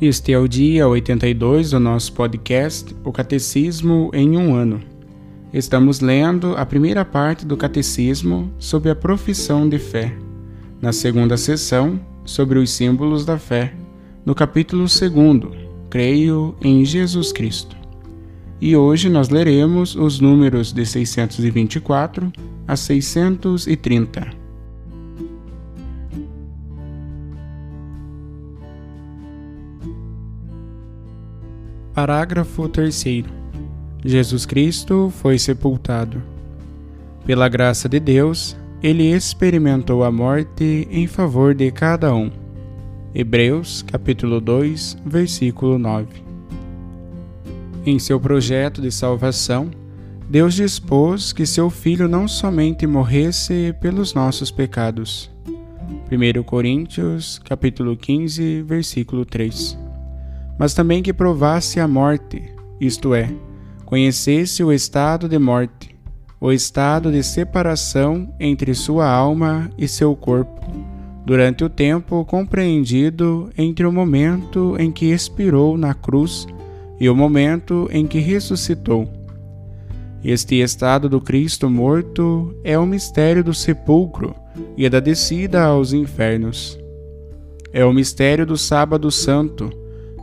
Este é o dia 82 do nosso podcast, O Catecismo em um Ano. Estamos lendo a primeira parte do Catecismo sobre a profissão de fé. Na segunda sessão, sobre os símbolos da fé. No capítulo 2, Creio em Jesus Cristo. E hoje nós leremos os números de 624 a 630. Parágrafo 3. Jesus Cristo foi sepultado. Pela graça de Deus, ele experimentou a morte em favor de cada um. Hebreus, capítulo 2, versículo 9. Em seu projeto de salvação, Deus dispôs que seu filho não somente morresse pelos nossos pecados. 1 Coríntios, capítulo 15, versículo 3 mas também que provasse a morte, isto é, conhecesse o estado de morte, o estado de separação entre sua alma e seu corpo, durante o tempo compreendido entre o momento em que expirou na cruz e o momento em que ressuscitou. Este estado do Cristo morto é o mistério do sepulcro e da descida aos infernos. É o mistério do Sábado Santo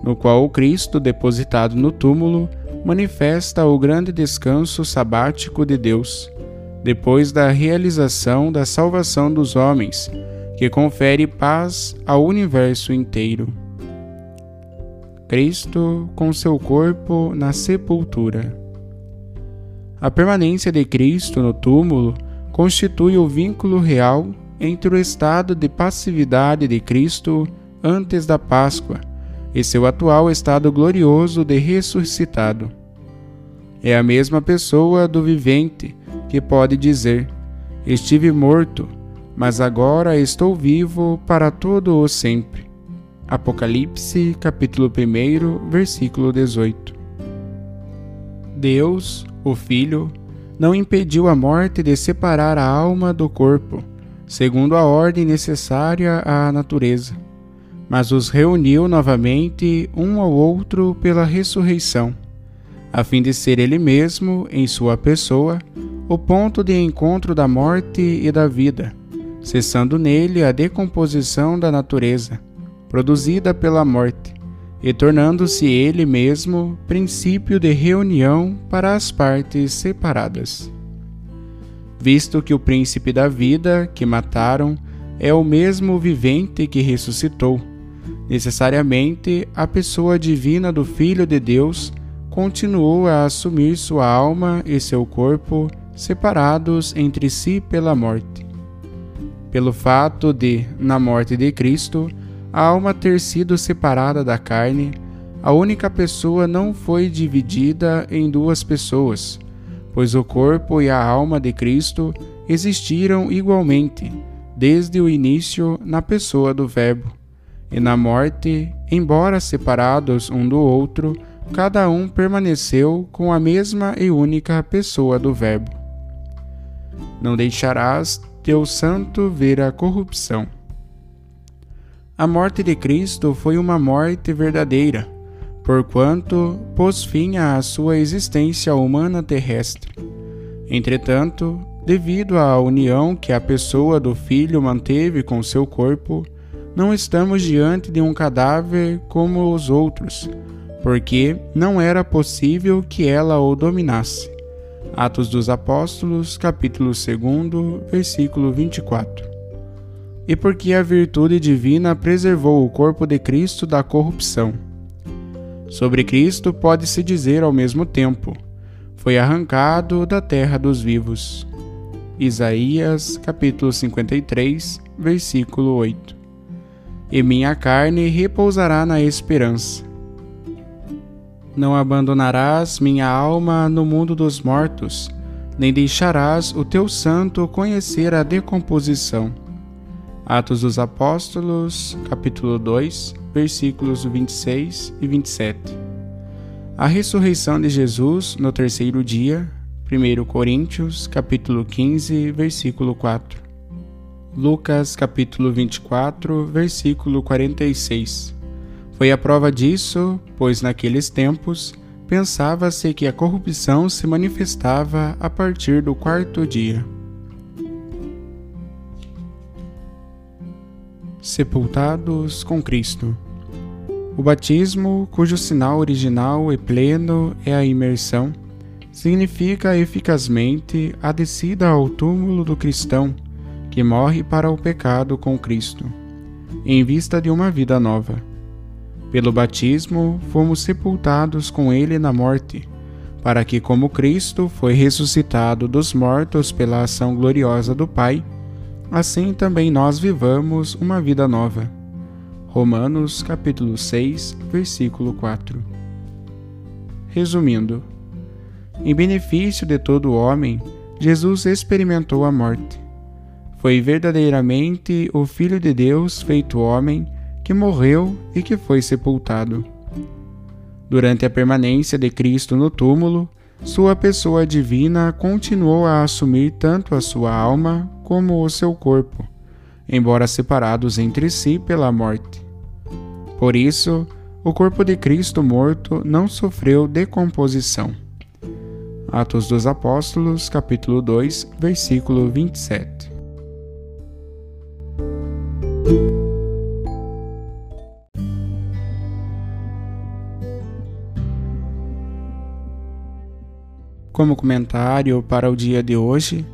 no qual o Cristo, depositado no túmulo, manifesta o grande descanso sabático de Deus, depois da realização da salvação dos homens, que confere paz ao universo inteiro. Cristo com seu corpo na sepultura. A permanência de Cristo no túmulo constitui o vínculo real entre o estado de passividade de Cristo antes da Páscoa e seu atual estado glorioso de ressuscitado. É a mesma pessoa do vivente que pode dizer: Estive morto, mas agora estou vivo para todo o sempre. Apocalipse, capítulo 1, versículo 18. Deus, o Filho, não impediu a morte de separar a alma do corpo, segundo a ordem necessária à natureza mas os reuniu novamente um ao outro pela ressurreição, a fim de ser ele mesmo, em sua pessoa, o ponto de encontro da morte e da vida, cessando nele a decomposição da natureza, produzida pela morte, e tornando-se ele mesmo princípio de reunião para as partes separadas. Visto que o príncipe da vida, que mataram, é o mesmo vivente que ressuscitou, Necessariamente, a pessoa divina do Filho de Deus continuou a assumir sua alma e seu corpo separados entre si pela morte. Pelo fato de, na morte de Cristo, a alma ter sido separada da carne, a única pessoa não foi dividida em duas pessoas, pois o corpo e a alma de Cristo existiram igualmente, desde o início na pessoa do Verbo e na morte, embora separados um do outro, cada um permaneceu com a mesma e única pessoa do Verbo. Não deixarás teu santo ver a corrupção. A morte de Cristo foi uma morte verdadeira, porquanto pôs fim à sua existência humana terrestre. Entretanto, devido à união que a pessoa do Filho manteve com seu corpo, não estamos diante de um cadáver como os outros, porque não era possível que ela o dominasse. Atos dos Apóstolos, capítulo 2, versículo 24. E porque a virtude divina preservou o corpo de Cristo da corrupção. Sobre Cristo pode-se dizer ao mesmo tempo: foi arrancado da terra dos vivos. Isaías, capítulo 53, versículo 8. E minha carne repousará na esperança. Não abandonarás minha alma no mundo dos mortos, nem deixarás o teu santo conhecer a decomposição. Atos dos Apóstolos, capítulo 2, versículos 26 e 27. A ressurreição de Jesus no terceiro dia 1 Coríntios, capítulo 15, versículo 4. Lucas, capítulo 24, versículo 46. Foi a prova disso, pois naqueles tempos pensava-se que a corrupção se manifestava a partir do quarto dia. Sepultados com Cristo. O batismo, cujo sinal original e pleno é a imersão, significa eficazmente a descida ao túmulo do cristão que morre para o pecado com Cristo, em vista de uma vida nova. Pelo batismo, fomos sepultados com Ele na morte, para que, como Cristo foi ressuscitado dos mortos pela ação gloriosa do Pai, assim também nós vivamos uma vida nova. Romanos capítulo 6, versículo 4. Resumindo, em benefício de todo homem, Jesus experimentou a morte. Foi verdadeiramente o Filho de Deus feito homem que morreu e que foi sepultado. Durante a permanência de Cristo no túmulo, sua pessoa divina continuou a assumir tanto a sua alma como o seu corpo, embora separados entre si pela morte. Por isso, o corpo de Cristo morto não sofreu decomposição. Atos dos Apóstolos, capítulo 2, versículo 27. Como comentário para o dia de hoje,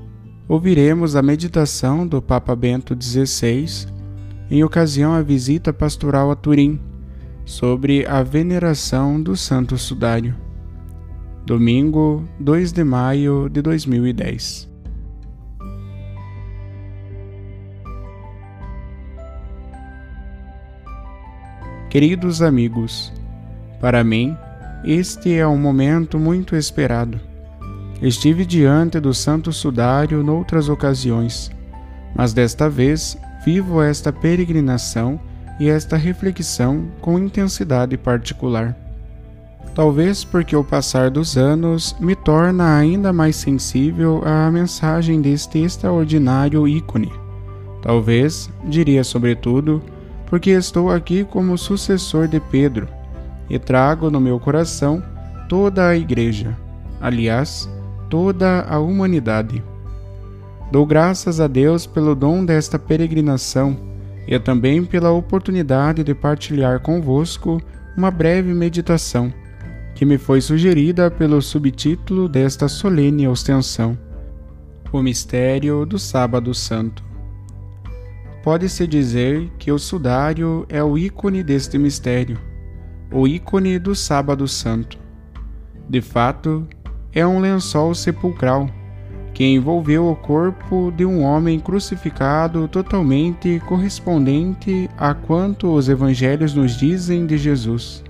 ouviremos a meditação do Papa Bento XVI em ocasião à visita pastoral a Turim sobre a veneração do Santo Sudário domingo 2 de maio de 2010. Queridos amigos, para mim, este é um momento muito esperado. Estive diante do Santo Sudário noutras ocasiões, mas desta vez vivo esta peregrinação e esta reflexão com intensidade particular. Talvez porque o passar dos anos me torna ainda mais sensível à mensagem deste extraordinário ícone. Talvez, diria sobretudo, porque estou aqui como sucessor de Pedro e trago no meu coração toda a Igreja, aliás, toda a humanidade. Dou graças a Deus pelo dom desta peregrinação e também pela oportunidade de partilhar convosco uma breve meditação que me foi sugerida pelo subtítulo desta solene ostensão: O Mistério do Sábado Santo. Pode-se dizer que o sudário é o ícone deste mistério, o ícone do Sábado Santo. De fato, é um lençol sepulcral que envolveu o corpo de um homem crucificado totalmente correspondente a quanto os evangelhos nos dizem de Jesus,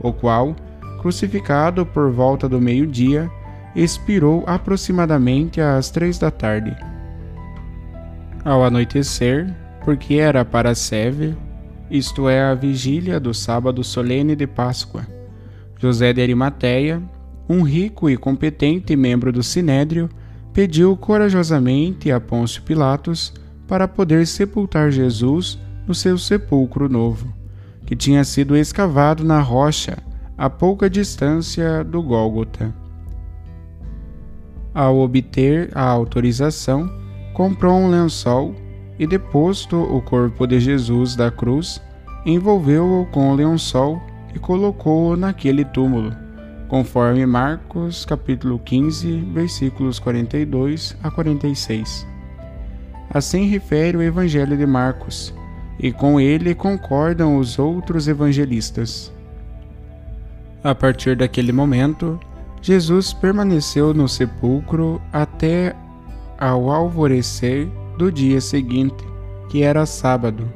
o qual crucificado por volta do meio-dia, expirou aproximadamente às três da tarde. Ao anoitecer, porque era para a Seve, isto é, a vigília do sábado solene de Páscoa, José de Arimateia, um rico e competente membro do Sinédrio, pediu corajosamente a Pôncio Pilatos para poder sepultar Jesus no seu sepulcro novo, que tinha sido escavado na rocha a pouca distância do Gólgota. Ao obter a autorização, comprou um lençol e, deposto o corpo de Jesus da cruz, envolveu-o com o lençol e colocou-o naquele túmulo, conforme Marcos capítulo 15, versículos 42 a 46. Assim refere o Evangelho de Marcos, e com ele concordam os outros evangelistas. A partir daquele momento, Jesus permaneceu no sepulcro até ao alvorecer do dia seguinte, que era sábado,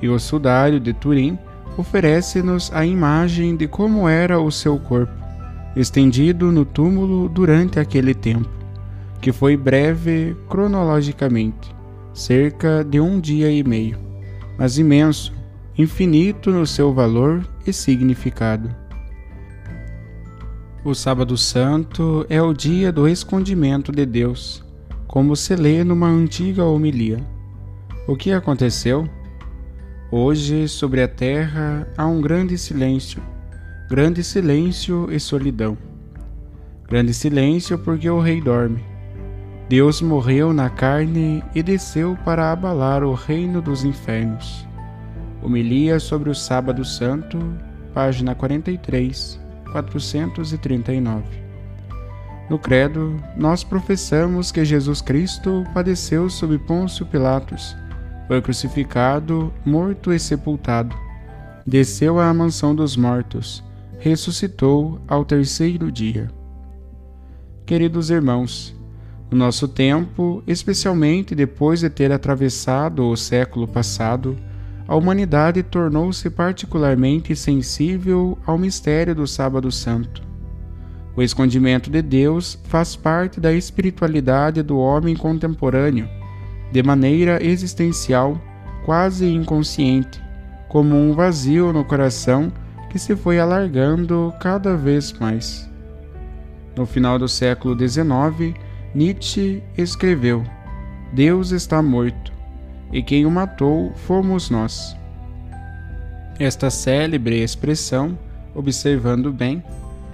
e o sudário de Turim oferece-nos a imagem de como era o seu corpo, estendido no túmulo durante aquele tempo, que foi breve cronologicamente, cerca de um dia e meio, mas imenso, infinito no seu valor e significado. O Sábado Santo é o dia do escondimento de Deus, como se lê numa antiga homilia. O que aconteceu? Hoje, sobre a terra, há um grande silêncio, grande silêncio e solidão. Grande silêncio porque o rei dorme. Deus morreu na carne e desceu para abalar o reino dos infernos. Homilia sobre o Sábado Santo, página 43 439. No Credo, nós professamos que Jesus Cristo padeceu sob Pôncio Pilatos, foi crucificado, morto e sepultado, desceu à mansão dos mortos, ressuscitou ao terceiro dia. Queridos irmãos, no nosso tempo, especialmente depois de ter atravessado o século passado, a humanidade tornou-se particularmente sensível ao mistério do Sábado Santo. O escondimento de Deus faz parte da espiritualidade do homem contemporâneo, de maneira existencial, quase inconsciente, como um vazio no coração que se foi alargando cada vez mais. No final do século XIX, Nietzsche escreveu: Deus está morto e quem o matou fomos nós. Esta célebre expressão, observando bem,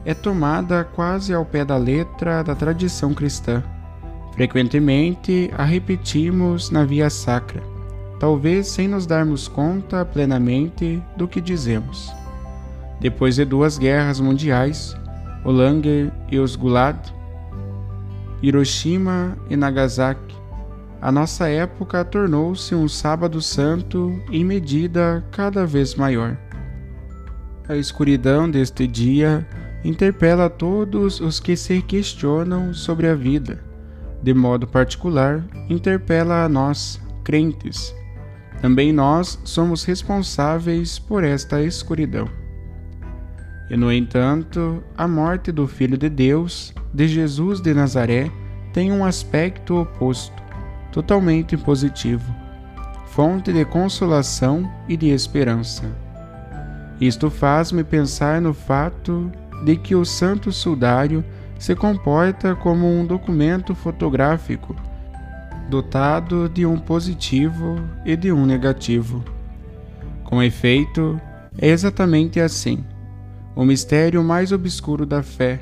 é tomada quase ao pé da letra da tradição cristã. Frequentemente a repetimos na via sacra, talvez sem nos darmos conta plenamente do que dizemos. Depois de duas guerras mundiais, o Langer e os Hiroshima e Nagasaki, a nossa época tornou-se um sábado santo em medida cada vez maior. A escuridão deste dia interpela todos os que se questionam sobre a vida. De modo particular, interpela a nós, crentes. Também nós somos responsáveis por esta escuridão. E, no entanto, a morte do Filho de Deus, de Jesus de Nazaré, tem um aspecto oposto totalmente positivo, fonte de consolação e de esperança. Isto faz-me pensar no fato de que o Santo Sudário se comporta como um documento fotográfico, dotado de um positivo e de um negativo. Com efeito, é exatamente assim. O mistério mais obscuro da fé,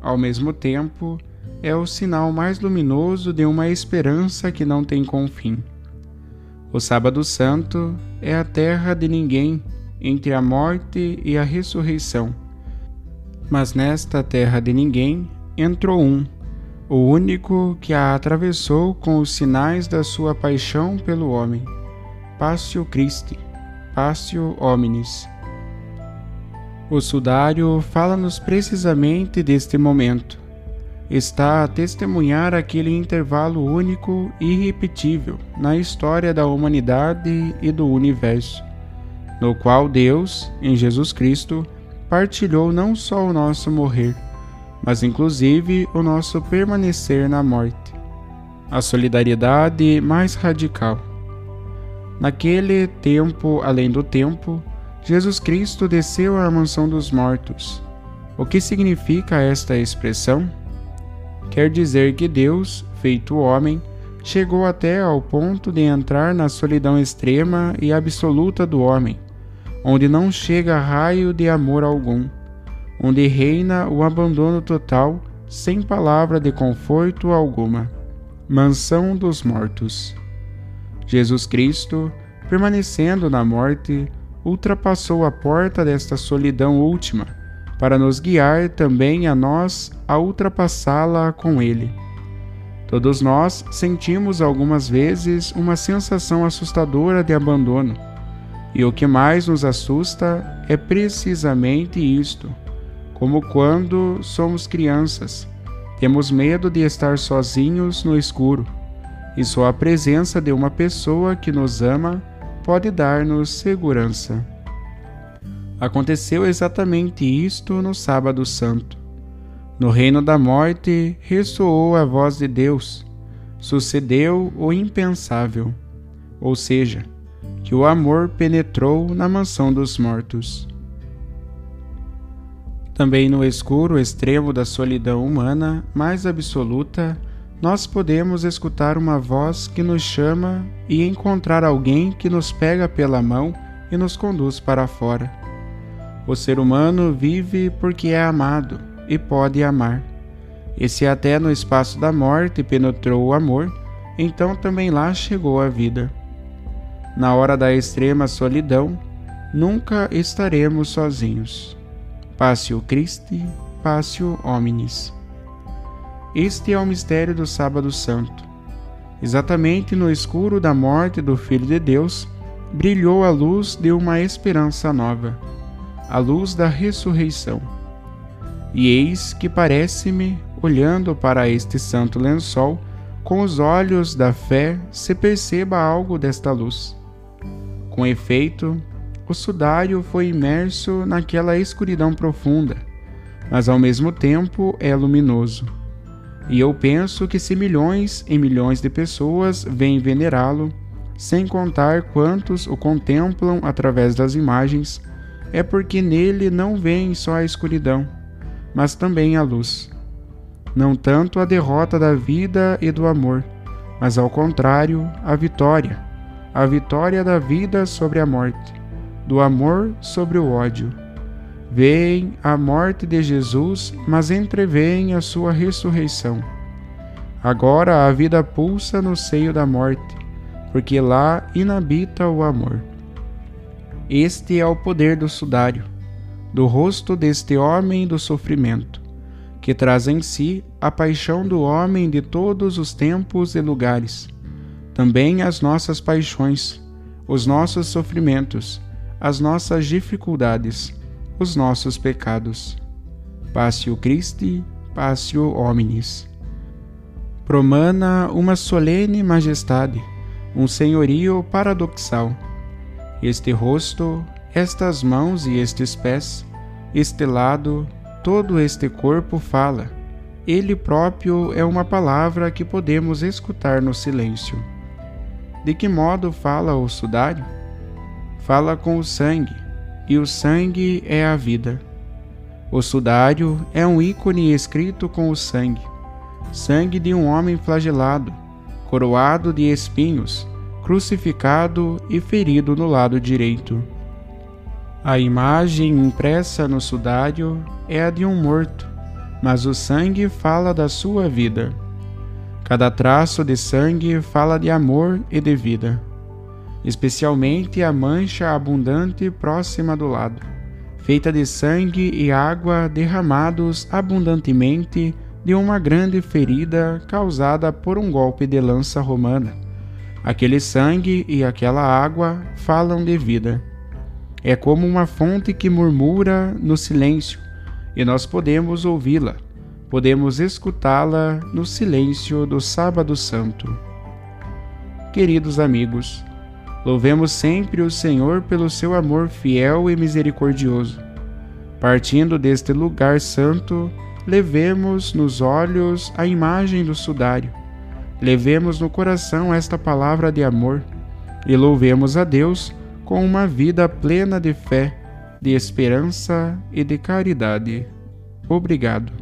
ao mesmo tempo, é o sinal mais luminoso de uma esperança que não tem confim. O Sábado Santo é a terra de ninguém entre a morte e a ressurreição. Mas nesta terra de ninguém entrou um, o único que a atravessou com os sinais da sua paixão pelo homem. Passio Christi, Passio Hominis. O sudário fala-nos precisamente deste momento está a testemunhar aquele intervalo único e irrepetível na história da humanidade e do universo, no qual Deus, em Jesus Cristo, partilhou não só o nosso morrer, mas inclusive o nosso permanecer na morte, a solidariedade mais radical. Naquele tempo além do tempo, Jesus Cristo desceu à mansão dos mortos. O que significa esta expressão? quer dizer que Deus, feito homem, chegou até ao ponto de entrar na solidão extrema e absoluta do homem, onde não chega raio de amor algum, onde reina o abandono total, sem palavra de conforto alguma. Mansão dos mortos. Jesus Cristo, permanecendo na morte, ultrapassou a porta desta solidão última, para nos guiar também a nós a ultrapassá-la com Ele. Todos nós sentimos algumas vezes uma sensação assustadora de abandono, e o que mais nos assusta é precisamente isto como quando somos crianças. Temos medo de estar sozinhos no escuro, e só a presença de uma pessoa que nos ama pode dar-nos segurança. Aconteceu exatamente isto no Sábado Santo. No reino da morte ressoou a voz de Deus, sucedeu o impensável, ou seja, que o amor penetrou na mansão dos mortos. Também no escuro extremo da solidão humana mais absoluta, nós podemos escutar uma voz que nos chama e encontrar alguém que nos pega pela mão e nos conduz para fora. O ser humano vive porque é amado e pode amar. E se até no espaço da morte penetrou o amor, então também lá chegou a vida. Na hora da extrema solidão, nunca estaremos sozinhos. Passio Christi, Passio Hominis. Este é o mistério do Sábado Santo. Exatamente no escuro da morte do Filho de Deus, brilhou a luz de uma esperança nova, a luz da ressurreição. E eis que parece-me, olhando para este santo lençol, com os olhos da fé se perceba algo desta luz. Com efeito, o sudário foi imerso naquela escuridão profunda, mas ao mesmo tempo é luminoso. E eu penso que se milhões e milhões de pessoas vêm venerá-lo, sem contar quantos o contemplam através das imagens, é porque nele não vem só a escuridão, mas também a luz. Não tanto a derrota da vida e do amor, mas ao contrário, a vitória, a vitória da vida sobre a morte do amor sobre o ódio. Veem a morte de Jesus, mas entreveem a sua ressurreição. Agora a vida pulsa no seio da morte, porque lá inabita o amor. Este é o poder do sudário, do rosto deste homem do sofrimento, que traz em si a paixão do homem de todos os tempos e lugares, também as nossas paixões, os nossos sofrimentos as nossas dificuldades, os nossos pecados. Passio Christi, Passio Hominis. Promana uma solene majestade, um senhorio paradoxal. Este rosto, estas mãos e estes pés, este lado, todo este corpo fala. Ele próprio é uma palavra que podemos escutar no silêncio. De que modo fala o sudário? fala com o sangue, e o sangue é a vida. O sudário é um ícone escrito com o sangue, sangue de um homem flagelado, coroado de espinhos, crucificado e ferido no lado direito. A imagem impressa no sudário é a de um morto, mas o sangue fala da sua vida. Cada traço de sangue fala de amor e de vida especialmente a mancha abundante próxima do lado, feita de sangue e água derramados abundantemente de uma grande ferida causada por um golpe de lança romana. Aquele sangue e aquela água falam de vida. É como uma fonte que murmura no silêncio, e nós podemos ouvi-la, podemos escutá-la no silêncio do Sábado Santo. Queridos amigos, Louvemos sempre o Senhor pelo seu amor fiel e misericordioso. Partindo deste lugar santo, levemos nos olhos a imagem do sudário. Levemos no coração esta palavra de amor e louvemos a Deus com uma vida plena de fé, de esperança e de caridade. Obrigado.